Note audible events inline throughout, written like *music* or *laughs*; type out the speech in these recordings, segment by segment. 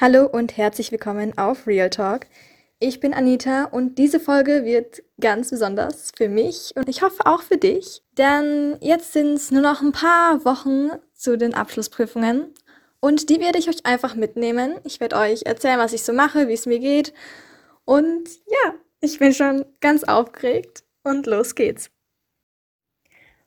Hallo und herzlich willkommen auf Real Talk. Ich bin Anita und diese Folge wird ganz besonders für mich und ich hoffe auch für dich, denn jetzt sind es nur noch ein paar Wochen zu den Abschlussprüfungen und die werde ich euch einfach mitnehmen. Ich werde euch erzählen, was ich so mache, wie es mir geht und ja, ich bin schon ganz aufgeregt und los geht's.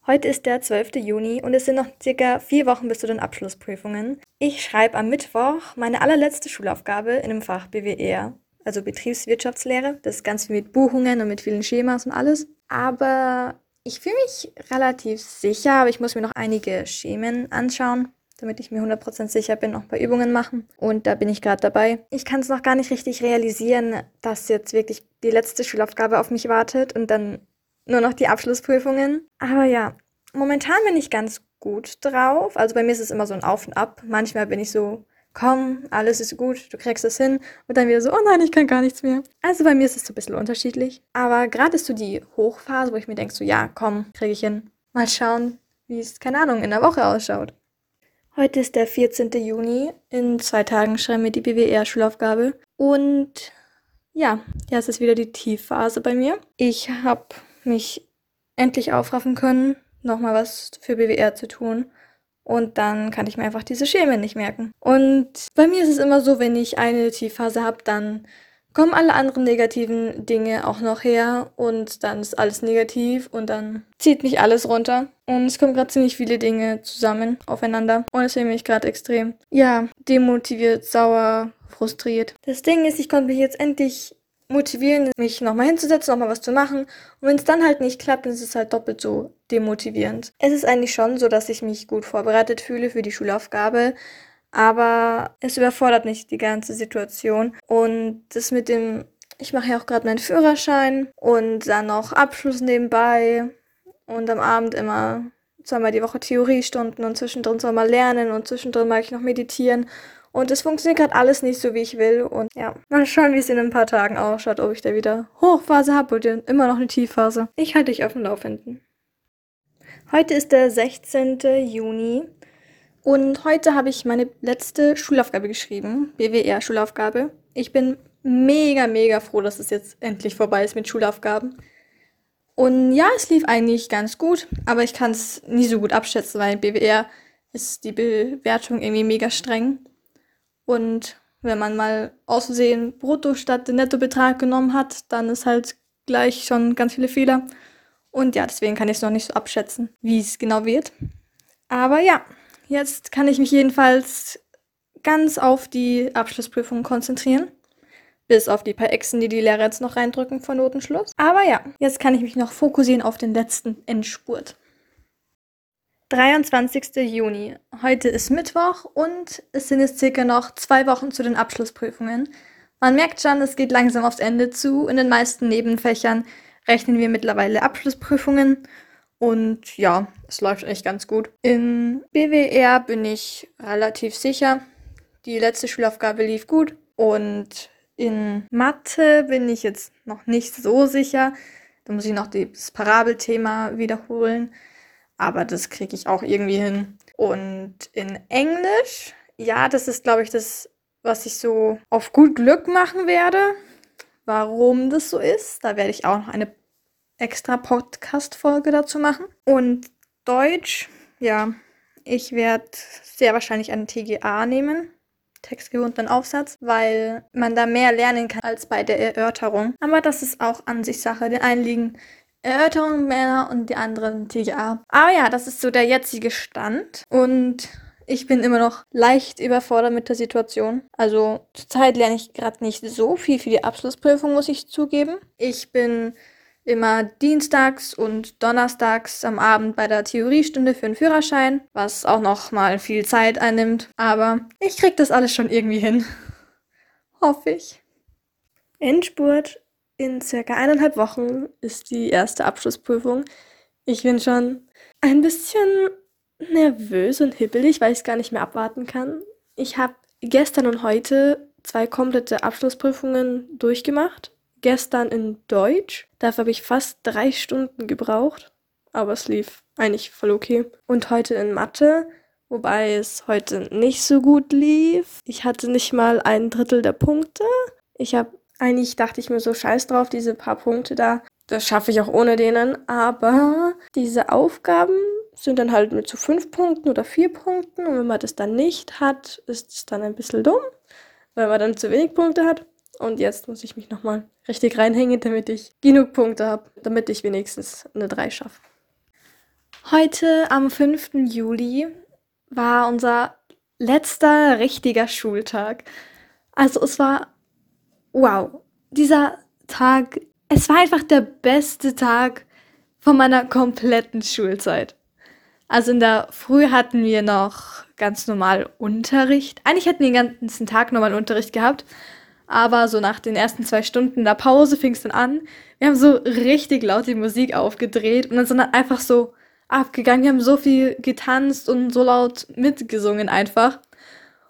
Heute ist der 12. Juni und es sind noch circa vier Wochen bis zu den Abschlussprüfungen. Ich schreibe am Mittwoch meine allerletzte Schulaufgabe in dem Fach BWR, also Betriebswirtschaftslehre. Das ist ganz viel mit Buchungen und mit vielen Schemas und alles. Aber ich fühle mich relativ sicher, aber ich muss mir noch einige Schemen anschauen, damit ich mir 100% sicher bin, auch bei Übungen machen. Und da bin ich gerade dabei. Ich kann es noch gar nicht richtig realisieren, dass jetzt wirklich die letzte Schulaufgabe auf mich wartet und dann nur noch die Abschlussprüfungen. Aber ja, momentan bin ich ganz gut drauf. Also bei mir ist es immer so ein Auf und Ab. Manchmal bin ich so, komm, alles ist gut, du kriegst es hin. Und dann wieder so, oh nein, ich kann gar nichts mehr. Also bei mir ist es so ein bisschen unterschiedlich. Aber gerade ist so die Hochphase, wo ich mir denke, so ja, komm, kriege ich hin. Mal schauen, wie es, keine Ahnung, in der Woche ausschaut. Heute ist der 14. Juni. In zwei Tagen schreiben wir die BWR-Schulaufgabe. Und ja, jetzt ist wieder die Tiefphase bei mir. Ich habe mich endlich aufraffen können, nochmal was für BWR zu tun. Und dann kann ich mir einfach diese Schäme nicht merken. Und bei mir ist es immer so, wenn ich eine Tiefphase habe, dann kommen alle anderen negativen Dinge auch noch her und dann ist alles negativ und dann zieht mich alles runter. Und es kommen gerade ziemlich viele Dinge zusammen aufeinander. Und deswegen bin ich gerade extrem, ja, demotiviert, sauer, frustriert. Das Ding ist, ich konnte mich jetzt endlich motivieren, mich nochmal hinzusetzen, nochmal was zu machen. Und wenn es dann halt nicht klappt, dann ist es halt doppelt so demotivierend. Es ist eigentlich schon so, dass ich mich gut vorbereitet fühle für die Schulaufgabe, aber es überfordert mich die ganze Situation. Und das mit dem, ich mache ja auch gerade meinen Führerschein und dann noch Abschluss nebenbei und am Abend immer zweimal die Woche Theoriestunden und zwischendrin soll mal lernen und zwischendrin mag ich noch meditieren und es funktioniert gerade alles nicht so, wie ich will. Und ja, mal schauen, wie es in ein paar Tagen ausschaut, ob ich da wieder Hochphase habe oder immer noch eine Tiefphase. Ich halte dich auf dem Laufenden. Heute ist der 16. Juni und heute habe ich meine letzte Schulaufgabe geschrieben, BWR-Schulaufgabe. Ich bin mega, mega froh, dass es jetzt endlich vorbei ist mit Schulaufgaben. Und ja, es lief eigentlich ganz gut, aber ich kann es nie so gut abschätzen, weil BWR ist die Bewertung irgendwie mega streng. Und wenn man mal aus Versehen Brutto statt den Nettobetrag genommen hat, dann ist halt gleich schon ganz viele Fehler. Und ja, deswegen kann ich es noch nicht so abschätzen, wie es genau wird. Aber ja, jetzt kann ich mich jedenfalls ganz auf die Abschlussprüfung konzentrieren. Bis auf die paar Echsen, die die Lehrer jetzt noch reindrücken vor Notenschluss. Aber ja, jetzt kann ich mich noch fokussieren auf den letzten Endspurt. 23. Juni. Heute ist Mittwoch und es sind jetzt circa noch zwei Wochen zu den Abschlussprüfungen. Man merkt schon, es geht langsam aufs Ende zu. In den meisten Nebenfächern rechnen wir mittlerweile Abschlussprüfungen und ja, es läuft echt ganz gut. In BWR bin ich relativ sicher. Die letzte Schulaufgabe lief gut und in Mathe bin ich jetzt noch nicht so sicher. Da muss ich noch das Parabelthema wiederholen aber das kriege ich auch irgendwie hin. Und in Englisch, ja, das ist, glaube ich, das, was ich so auf gut Glück machen werde. Warum das so ist, da werde ich auch noch eine extra Podcast-Folge dazu machen. Und Deutsch, ja, ich werde sehr wahrscheinlich einen TGA nehmen. Textgewundenen Aufsatz, weil man da mehr lernen kann als bei der Erörterung. Aber das ist auch an sich Sache. Den einen liegen Erörterung Männer und die anderen TGA. Aber ja, das ist so der jetzige Stand. Und ich bin immer noch leicht überfordert mit der Situation. Also zurzeit lerne ich gerade nicht so viel für die Abschlussprüfung, muss ich zugeben. Ich bin immer dienstags und donnerstags am Abend bei der Theoriestunde für den Führerschein, was auch noch mal viel Zeit einnimmt. Aber ich krieg das alles schon irgendwie hin. *laughs* Hoffe ich. Endspurt in circa eineinhalb Wochen ist die erste Abschlussprüfung. Ich bin schon ein bisschen nervös und hibbelig, weil ich es gar nicht mehr abwarten kann. Ich habe gestern und heute zwei komplette Abschlussprüfungen durchgemacht. Gestern in Deutsch. Dafür habe ich fast drei Stunden gebraucht. Aber es lief eigentlich voll okay. Und heute in Mathe, wobei es heute nicht so gut lief. Ich hatte nicht mal ein Drittel der Punkte. Ich habe eigentlich dachte ich mir so scheiß drauf, diese paar Punkte da. Das schaffe ich auch ohne denen, aber diese Aufgaben sind dann halt mit zu fünf Punkten oder vier Punkten und wenn man das dann nicht hat, ist es dann ein bisschen dumm, weil man dann zu wenig Punkte hat. Und jetzt muss ich mich nochmal richtig reinhängen, damit ich genug Punkte habe, damit ich wenigstens eine 3 schaffe. Heute am 5. Juli war unser letzter richtiger Schultag. Also es war wow, dieser Tag, es war einfach der beste Tag von meiner kompletten Schulzeit. Also in der Früh hatten wir noch ganz normal Unterricht. Eigentlich hätten wir den ganzen Tag normal Unterricht gehabt. Aber so nach den ersten zwei Stunden der Pause fing es dann an. Wir haben so richtig laut die Musik aufgedreht und dann sind dann einfach so abgegangen. Wir haben so viel getanzt und so laut mitgesungen einfach.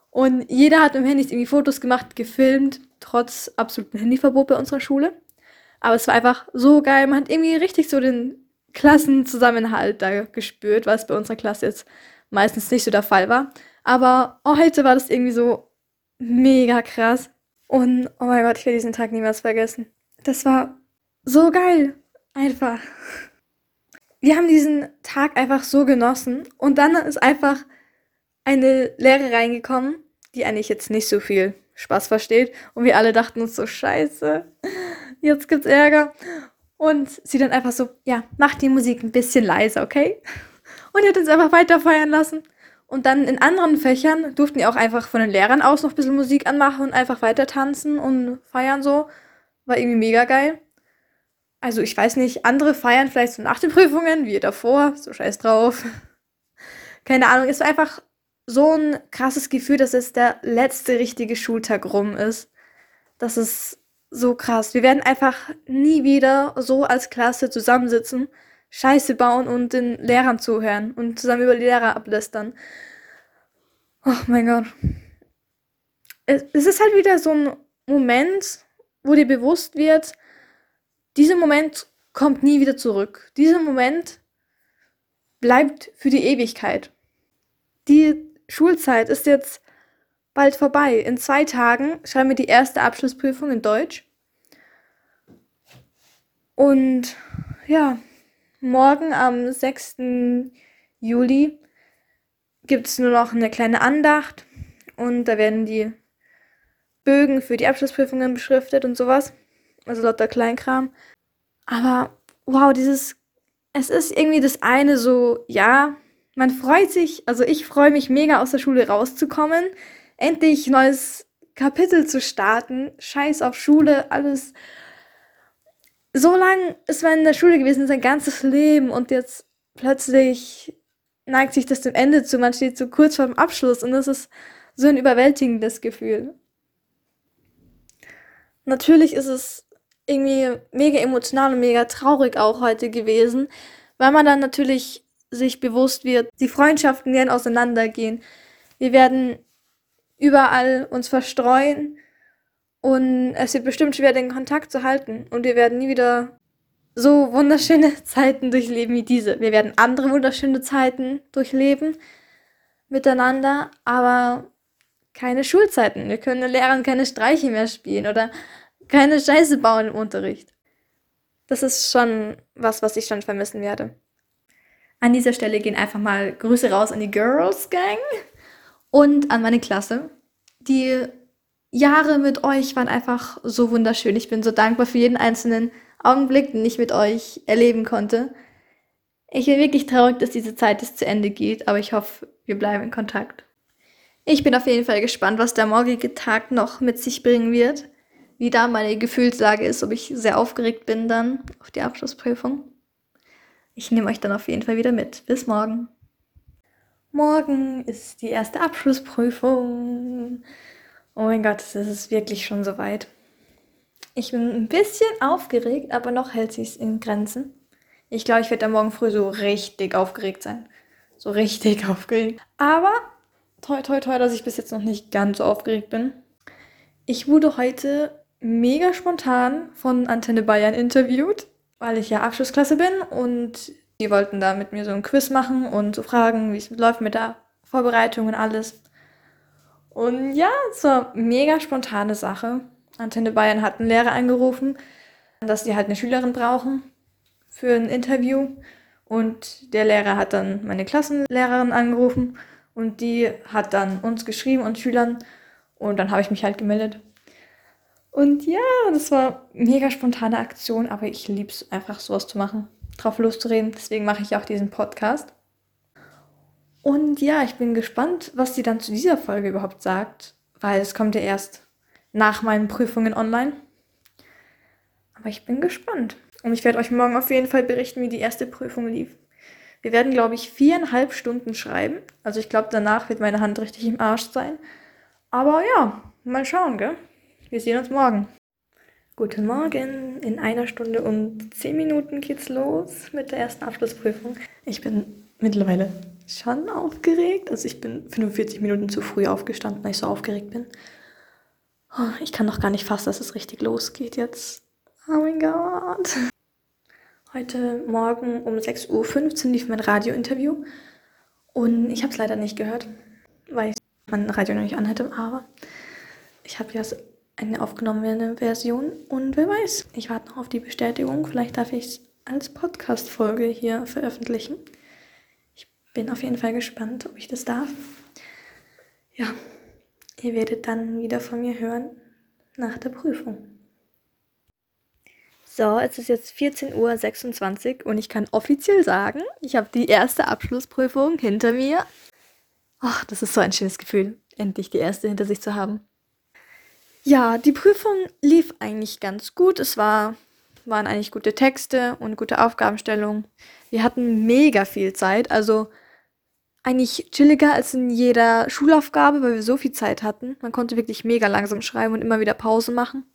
Und jeder hat dem Handy irgendwie Fotos gemacht, gefilmt, trotz absolutem Handyverbot bei unserer Schule. Aber es war einfach so geil. Man hat irgendwie richtig so den Klassenzusammenhalt da gespürt, was bei unserer Klasse jetzt meistens nicht so der Fall war. Aber heute war das irgendwie so mega krass. Und oh mein Gott, ich werde diesen Tag niemals vergessen. Das war so geil. Einfach. Wir haben diesen Tag einfach so genossen. Und dann ist einfach eine Lehre reingekommen, die eigentlich jetzt nicht so viel Spaß versteht. Und wir alle dachten uns so, scheiße, jetzt gibt's Ärger. Und sie dann einfach so, ja, mach die Musik ein bisschen leiser, okay? Und hat uns einfach weiter feiern lassen. Und dann in anderen Fächern durften die auch einfach von den Lehrern aus noch ein bisschen Musik anmachen und einfach weiter tanzen und feiern so. War irgendwie mega geil. Also ich weiß nicht, andere feiern vielleicht so nach den Prüfungen, wie davor, so scheiß drauf. Keine Ahnung, war einfach so ein krasses Gefühl, dass es der letzte richtige Schultag rum ist. Das ist so krass. Wir werden einfach nie wieder so als Klasse zusammensitzen, Scheiße bauen und den Lehrern zuhören und zusammen über die Lehrer ablästern. Oh mein Gott. Es, ist halt wieder so ein Moment, wo dir bewusst wird, dieser Moment kommt nie wieder zurück. Dieser Moment bleibt für die Ewigkeit. Die Schulzeit ist jetzt bald vorbei. In zwei Tagen schreiben wir die erste Abschlussprüfung in Deutsch. Und ja, morgen am 6. Juli gibt es nur noch eine kleine Andacht und da werden die Bögen für die Abschlussprüfungen beschriftet und sowas. Also lauter Kleinkram. Aber wow, dieses, es ist irgendwie das eine so, ja, man freut sich, also ich freue mich mega aus der Schule rauszukommen, endlich neues Kapitel zu starten, scheiß auf Schule, alles. So lang ist man in der Schule gewesen, sein ganzes Leben und jetzt plötzlich neigt sich das dem Ende zu, man steht so kurz vor dem Abschluss und das ist so ein überwältigendes Gefühl. Natürlich ist es irgendwie mega emotional und mega traurig auch heute gewesen, weil man dann natürlich sich bewusst wird, die Freundschaften werden auseinandergehen. Wir werden überall uns verstreuen und es wird bestimmt schwer, den Kontakt zu halten. Und wir werden nie wieder so wunderschöne *laughs* Zeiten durchleben wie diese. Wir werden andere wunderschöne Zeiten durchleben miteinander, aber keine Schulzeiten. Wir können den Lehrern keine Streiche mehr spielen oder keine Scheiße bauen im Unterricht. Das ist schon was, was ich schon vermissen werde. An dieser Stelle gehen einfach mal Grüße raus an die Girls Gang und an meine Klasse. Die Jahre mit euch waren einfach so wunderschön. Ich bin so dankbar für jeden einzelnen Augenblick, den ich mit euch erleben konnte. Ich bin wirklich traurig, dass diese Zeit jetzt zu Ende geht, aber ich hoffe, wir bleiben in Kontakt. Ich bin auf jeden Fall gespannt, was der morgige Tag noch mit sich bringen wird. Wie da meine Gefühlslage ist, ob ich sehr aufgeregt bin dann auf die Abschlussprüfung. Ich nehme euch dann auf jeden Fall wieder mit. Bis morgen. Morgen ist die erste Abschlussprüfung. Oh mein Gott, das ist wirklich schon soweit. Ich bin ein bisschen aufgeregt, aber noch hält sich in Grenzen. Ich glaube, ich werde dann morgen früh so richtig aufgeregt sein. So richtig *laughs* aufgeregt. Aber toi toi toi, dass ich bis jetzt noch nicht ganz so aufgeregt bin. Ich wurde heute mega spontan von Antenne Bayern interviewt weil ich ja Abschlussklasse bin und die wollten da mit mir so ein Quiz machen und so fragen, wie es läuft mit der Vorbereitung und alles. Und ja, eine mega spontane Sache. Antenne Bayern hat einen Lehrer angerufen, dass die halt eine Schülerin brauchen für ein Interview. Und der Lehrer hat dann meine Klassenlehrerin angerufen und die hat dann uns geschrieben und Schülern. Und dann habe ich mich halt gemeldet. Und ja, das war mega spontane Aktion, aber ich liebe es einfach sowas zu machen, drauf loszureden. Deswegen mache ich auch diesen Podcast. Und ja, ich bin gespannt, was sie dann zu dieser Folge überhaupt sagt, weil es kommt ja erst nach meinen Prüfungen online. Aber ich bin gespannt. Und ich werde euch morgen auf jeden Fall berichten, wie die erste Prüfung lief. Wir werden, glaube ich, viereinhalb Stunden schreiben. Also ich glaube, danach wird meine Hand richtig im Arsch sein. Aber ja, mal schauen, gell? Wir sehen uns morgen. Guten Morgen. In einer Stunde und zehn Minuten geht's los mit der ersten Abschlussprüfung. Ich bin mittlerweile schon aufgeregt. Also ich bin 45 Minuten zu früh aufgestanden, weil ich so aufgeregt bin. Oh, ich kann noch gar nicht fassen, dass es richtig losgeht jetzt. Oh mein Gott. Heute Morgen um 6.15 Uhr lief mein Radiointerview. Und ich habe es leider nicht gehört, weil ich mein Radio noch nicht anhätte. Aber ich habe ja eine aufgenommene Version. Und wer weiß, ich warte noch auf die Bestätigung. Vielleicht darf ich es als Podcast-Folge hier veröffentlichen bin auf jeden Fall gespannt, ob ich das darf. Ja, ihr werdet dann wieder von mir hören nach der Prüfung. So, es ist jetzt 14.26 Uhr und ich kann offiziell sagen, ich habe die erste Abschlussprüfung hinter mir. Ach, das ist so ein schönes Gefühl, endlich die erste hinter sich zu haben. Ja, die Prüfung lief eigentlich ganz gut. Es war, waren eigentlich gute Texte und gute Aufgabenstellungen. Wir hatten mega viel Zeit, also eigentlich chilliger als in jeder Schulaufgabe, weil wir so viel Zeit hatten. Man konnte wirklich mega langsam schreiben und immer wieder Pause machen.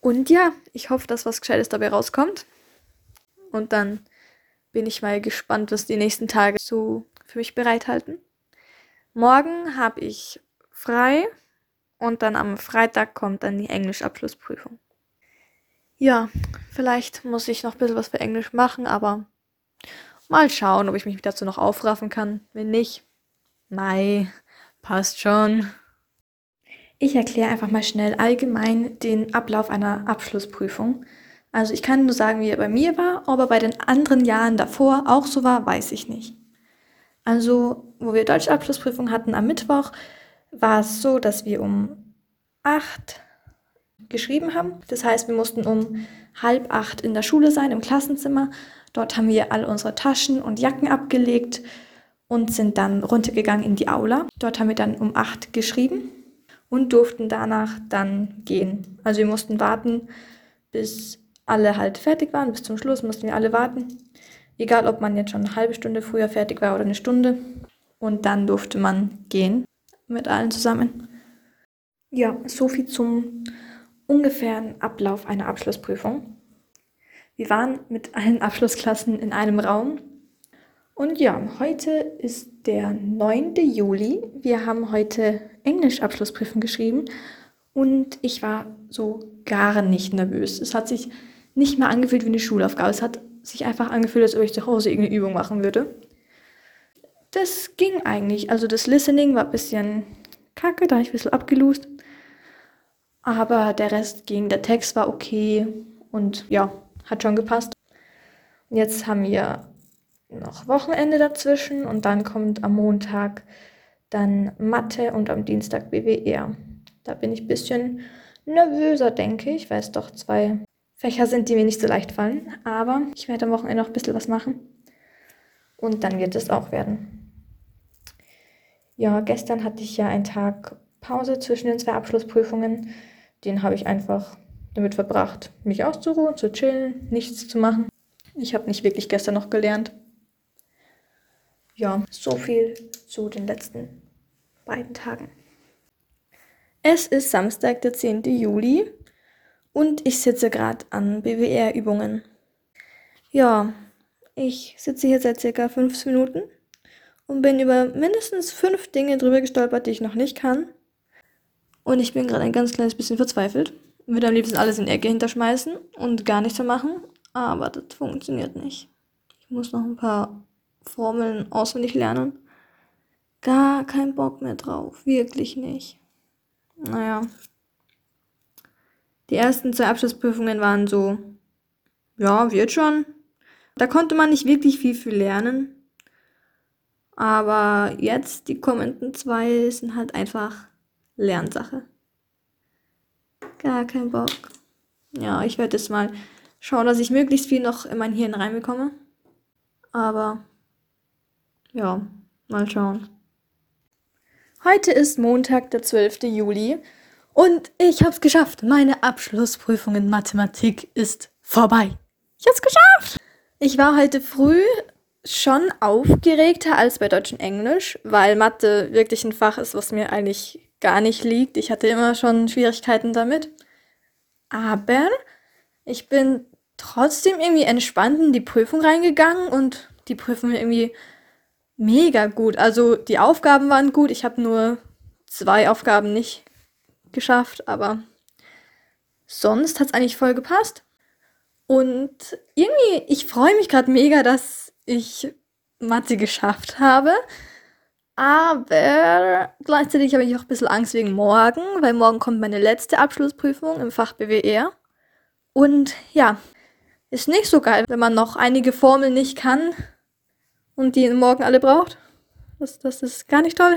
Und ja, ich hoffe, dass was Gescheites dabei rauskommt. Und dann bin ich mal gespannt, was die nächsten Tage so für mich bereithalten. Morgen habe ich frei und dann am Freitag kommt dann die Englischabschlussprüfung. Ja, vielleicht muss ich noch ein bisschen was für Englisch machen, aber Mal schauen, ob ich mich dazu noch aufraffen kann. Wenn nicht, Mai, passt schon. Ich erkläre einfach mal schnell allgemein den Ablauf einer Abschlussprüfung. Also ich kann nur sagen, wie er bei mir war, ob er bei den anderen Jahren davor auch so war, weiß ich nicht. Also, wo wir deutsche Abschlussprüfung hatten am Mittwoch, war es so, dass wir um acht geschrieben haben. Das heißt, wir mussten um halb acht in der Schule sein, im Klassenzimmer Dort haben wir all unsere Taschen und Jacken abgelegt und sind dann runtergegangen in die Aula. Dort haben wir dann um 8 geschrieben und durften danach dann gehen. Also wir mussten warten, bis alle halt fertig waren. Bis zum Schluss mussten wir alle warten. Egal, ob man jetzt schon eine halbe Stunde früher fertig war oder eine Stunde. Und dann durfte man gehen mit allen zusammen. Ja, so viel zum ungefähren Ablauf einer Abschlussprüfung. Wir waren mit allen Abschlussklassen in einem Raum. Und ja, heute ist der 9. Juli. Wir haben heute Englisch-Abschlussprüfung geschrieben und ich war so gar nicht nervös. Es hat sich nicht mehr angefühlt wie eine Schulaufgabe. Es hat sich einfach angefühlt, als ob ich zu Hause irgendeine Übung machen würde. Das ging eigentlich. Also das Listening war ein bisschen kacke, da habe ich ein bisschen abgelust. Aber der Rest ging. Der Text war okay und ja, hat schon gepasst. Und jetzt haben wir noch Wochenende dazwischen und dann kommt am Montag dann Mathe und am Dienstag BWR. Da bin ich ein bisschen nervöser, denke ich, weil es doch zwei Fächer sind, die mir nicht so leicht fallen. Aber ich werde am Wochenende noch ein bisschen was machen. Und dann wird es auch werden. Ja, gestern hatte ich ja einen Tag Pause zwischen den zwei Abschlussprüfungen. Den habe ich einfach damit verbracht, mich auszuruhen, zu chillen, nichts zu machen. Ich habe nicht wirklich gestern noch gelernt. Ja, so viel zu den letzten beiden Tagen. Es ist Samstag, der 10. Juli und ich sitze gerade an BWR-Übungen. Ja, ich sitze hier seit circa 15 Minuten und bin über mindestens fünf Dinge drüber gestolpert, die ich noch nicht kann. Und ich bin gerade ein ganz kleines bisschen verzweifelt würde am liebsten alles in die Ecke hinterschmeißen und gar nichts mehr machen, aber das funktioniert nicht. Ich muss noch ein paar Formeln auswendig lernen. gar keinen Bock mehr drauf. Wirklich nicht. Naja. Die ersten zwei Abschlussprüfungen waren so, ja, wird schon. Da konnte man nicht wirklich viel für lernen. Aber jetzt, die kommenden zwei, sind halt einfach Lernsache. Gar kein Bock. Ja, ich werde jetzt mal schauen, dass ich möglichst viel noch in mein Hirn reinbekomme. Aber ja, mal schauen. Heute ist Montag, der 12. Juli und ich habe es geschafft. Meine Abschlussprüfung in Mathematik ist vorbei. Ich habe es geschafft. Ich war heute früh schon aufgeregter als bei Deutsch und Englisch, weil Mathe wirklich ein Fach ist, was mir eigentlich gar nicht liegt. Ich hatte immer schon Schwierigkeiten damit. Aber ich bin trotzdem irgendwie entspannt in die Prüfung reingegangen und die Prüfung irgendwie mega gut. Also die Aufgaben waren gut. Ich habe nur zwei Aufgaben nicht geschafft, aber sonst hat es eigentlich voll gepasst. Und irgendwie, ich freue mich gerade mega, dass ich Mathe geschafft habe. Aber gleichzeitig habe ich auch ein bisschen Angst wegen morgen, weil morgen kommt meine letzte Abschlussprüfung im Fach BWR. Und ja, ist nicht so geil, wenn man noch einige Formeln nicht kann und die morgen alle braucht. Das, das ist gar nicht toll.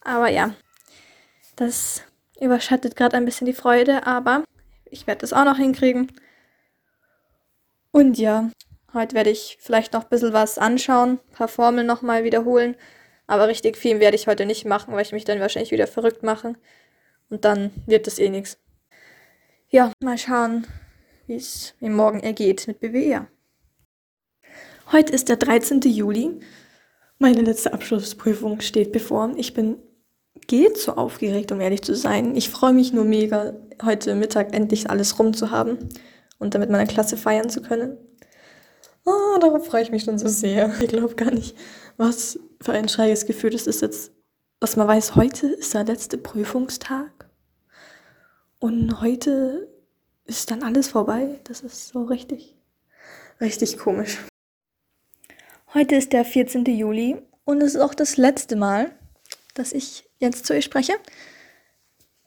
Aber ja, das überschattet gerade ein bisschen die Freude, aber ich werde das auch noch hinkriegen. Und ja, heute werde ich vielleicht noch ein bisschen was anschauen, ein paar Formeln nochmal wiederholen. Aber richtig viel werde ich heute nicht machen, weil ich mich dann wahrscheinlich wieder verrückt mache. Und dann wird das eh nichts. Ja, mal schauen, wie es mir morgen ergeht mit BWR. Heute ist der 13. Juli. Meine letzte Abschlussprüfung steht bevor. Ich bin geht so aufgeregt, um ehrlich zu sein. Ich freue mich nur mega, heute Mittag endlich alles rum zu haben und damit meiner Klasse feiern zu können. Oh, darauf freue ich mich schon so sehr. Ich glaube gar nicht, was für ein schräges Gefühl das ist jetzt. Was man weiß, heute ist der letzte Prüfungstag. Und heute ist dann alles vorbei. Das ist so richtig, richtig komisch. Heute ist der 14. Juli und es ist auch das letzte Mal, dass ich jetzt zu euch spreche.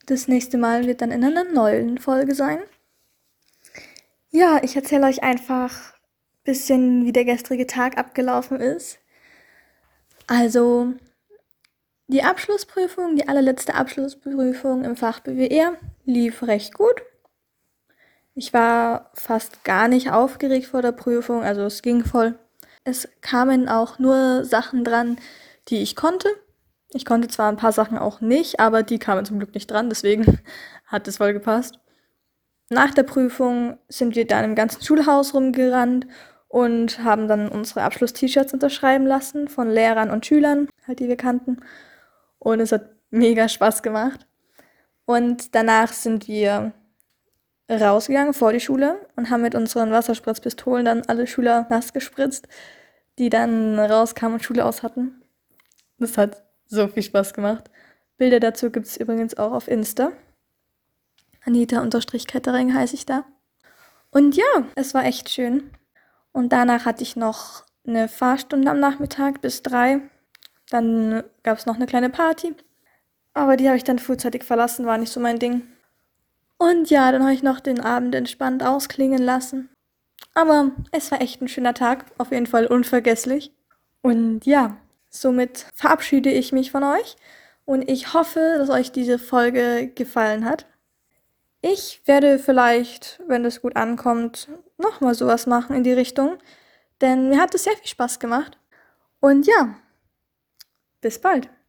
Das nächste Mal wird dann in einer neuen Folge sein. Ja, ich erzähle euch einfach ein bisschen, wie der gestrige Tag abgelaufen ist. Also, die Abschlussprüfung, die allerletzte Abschlussprüfung im Fach BWR lief recht gut. Ich war fast gar nicht aufgeregt vor der Prüfung, also es ging voll. Es kamen auch nur Sachen dran, die ich konnte. Ich konnte zwar ein paar Sachen auch nicht, aber die kamen zum Glück nicht dran, deswegen *laughs* hat es voll gepasst. Nach der Prüfung sind wir dann im ganzen Schulhaus rumgerannt und haben dann unsere Abschluss-T-Shirts unterschreiben lassen von Lehrern und Schülern, halt die wir kannten. Und es hat mega Spaß gemacht. Und danach sind wir rausgegangen vor die Schule und haben mit unseren Wasserspritzpistolen dann alle Schüler nass gespritzt, die dann rauskamen und Schule aus hatten. Das hat so viel Spaß gemacht. Bilder dazu gibt es übrigens auch auf Insta. Anita-Kettering heiße ich da. Und ja, es war echt schön. Und danach hatte ich noch eine Fahrstunde am Nachmittag bis drei. Dann gab es noch eine kleine Party. Aber die habe ich dann frühzeitig verlassen, war nicht so mein Ding. Und ja, dann habe ich noch den Abend entspannt ausklingen lassen. Aber es war echt ein schöner Tag, auf jeden Fall unvergesslich. Und ja, somit verabschiede ich mich von euch und ich hoffe, dass euch diese Folge gefallen hat. Ich werde vielleicht, wenn es gut ankommt, nochmal sowas machen in die Richtung, denn mir hat es sehr viel Spaß gemacht. Und ja, bis bald.